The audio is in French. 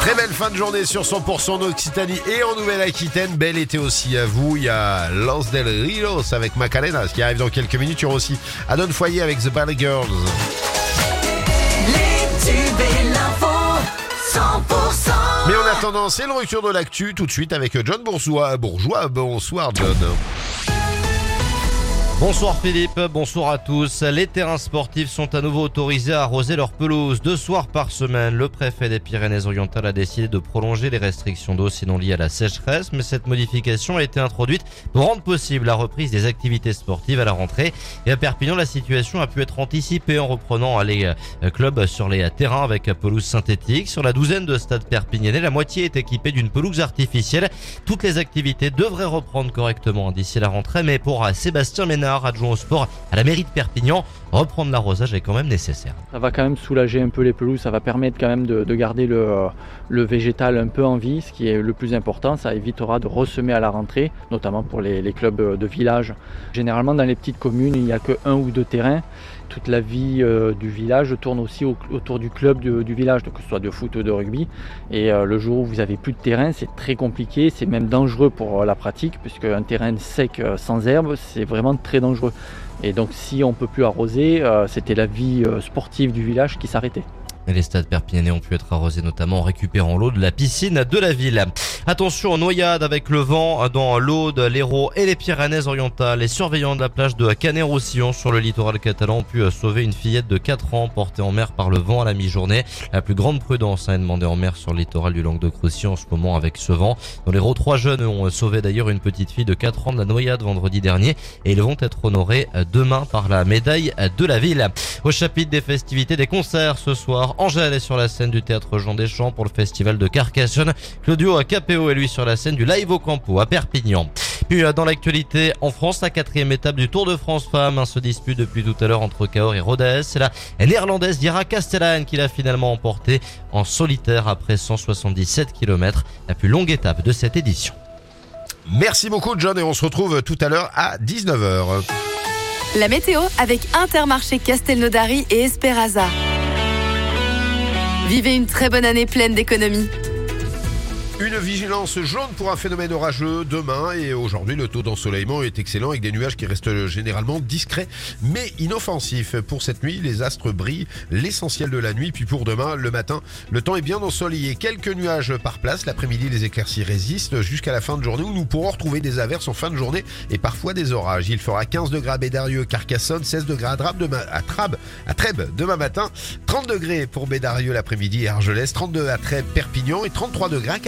Très belle fin de journée sur 100% en Occitanie et en Nouvelle-Aquitaine. Bel été aussi à vous. Il y a Lance Del Rios avec Macarena qui arrive dans quelques minutes. Il y aura aussi Adon Foyer avec The Bad Girls. Les tubes et l'info, 100%. Mais en attendant, c'est le rupture de l'actu tout de suite avec John Bourgeois. Bourgeois, bonsoir John. Bonsoir Philippe, bonsoir à tous. Les terrains sportifs sont à nouveau autorisés à arroser leurs pelouses deux soirs par semaine. Le préfet des Pyrénées-Orientales a décidé de prolonger les restrictions d'eau sinon liées à la sécheresse, mais cette modification a été introduite pour rendre possible la reprise des activités sportives à la rentrée. Et à Perpignan, la situation a pu être anticipée en reprenant les euh, clubs sur les terrains avec pelouse synthétique. Sur la douzaine de stades perpignanais, la moitié est équipée d'une pelouse artificielle. Toutes les activités devraient reprendre correctement d'ici la rentrée, mais pour euh, Sébastien Ménard, adjoint au sport à la mairie de Perpignan, reprendre l'arrosage est quand même nécessaire. Ça va quand même soulager un peu les pelouses, ça va permettre quand même de, de garder le, végétal un peu en vie, ce qui est le plus important. Ça évitera de ressemer à la rentrée, notamment pour les, clubs de village. Généralement, dans les petites communes, il n'y a que un ou deux terrains. Toute la vie euh, du village tourne aussi au, autour du club du, village, que ce soit de foot ou de rugby. Et euh, le jour où vous avez plus de terrain, c'est très compliqué, c'est même dangereux pour euh, la pratique, puisque un terrain sec sans herbe, c'est vraiment très dangereux. Et donc si on peut plus arroser, euh, c'était la vie euh, sportive du village qui s'arrêtait. Les stades perpignanais ont pu être arrosés notamment en récupérant l'eau de la piscine de la ville. Attention aux noyades avec le vent dans l'Aude, l'Hérault et les Pyrénées-Orientales. Les surveillants de la plage de Canet-Roussillon sur le littoral catalan ont pu sauver une fillette de 4 ans portée en mer par le vent à la mi-journée. La plus grande prudence hein, demandé en mer sur le littoral du Languedoc-Roussillon en ce moment avec ce vent. Dans l'Hérault, trois jeunes ont sauvé d'ailleurs une petite fille de 4 ans de la noyade vendredi dernier et ils vont être honorés demain par la médaille de la ville. Au chapitre des festivités des concerts ce soir, Angèle est sur la scène du théâtre Jean Deschamps pour le festival de Carcassonne. Claudio à Capéo est lui sur la scène du Live au Campo à Perpignan. Puis dans l'actualité, en France, la quatrième étape du Tour de France Femmes se dispute depuis tout à l'heure entre Cahors et Rodez. C'est la néerlandaise Dira Castellane qui l'a finalement emporté en solitaire après 177 km, la plus longue étape de cette édition. Merci beaucoup John et on se retrouve tout à l'heure à 19h. La météo avec Intermarché Castelnaudary et Esperaza. Vivez une très bonne année pleine d'économies. Une vigilance jaune pour un phénomène orageux demain et aujourd'hui le taux d'ensoleillement est excellent avec des nuages qui restent généralement discrets mais inoffensifs. Pour cette nuit, les astres brillent l'essentiel de la nuit puis pour demain, le matin, le temps est bien ensoleillé. Quelques nuages par place, l'après-midi les éclaircies résistent jusqu'à la fin de journée où nous pourrons retrouver des averses en fin de journée et parfois des orages. Il fera 15 degrés à Bédarieux, Carcassonne, 16 degrés à Trabe demain, à Trèbes demain matin, 30 degrés pour Bédarieux l'après-midi et Argelès, 32 à Trèbes, Perpignan et 33 degrés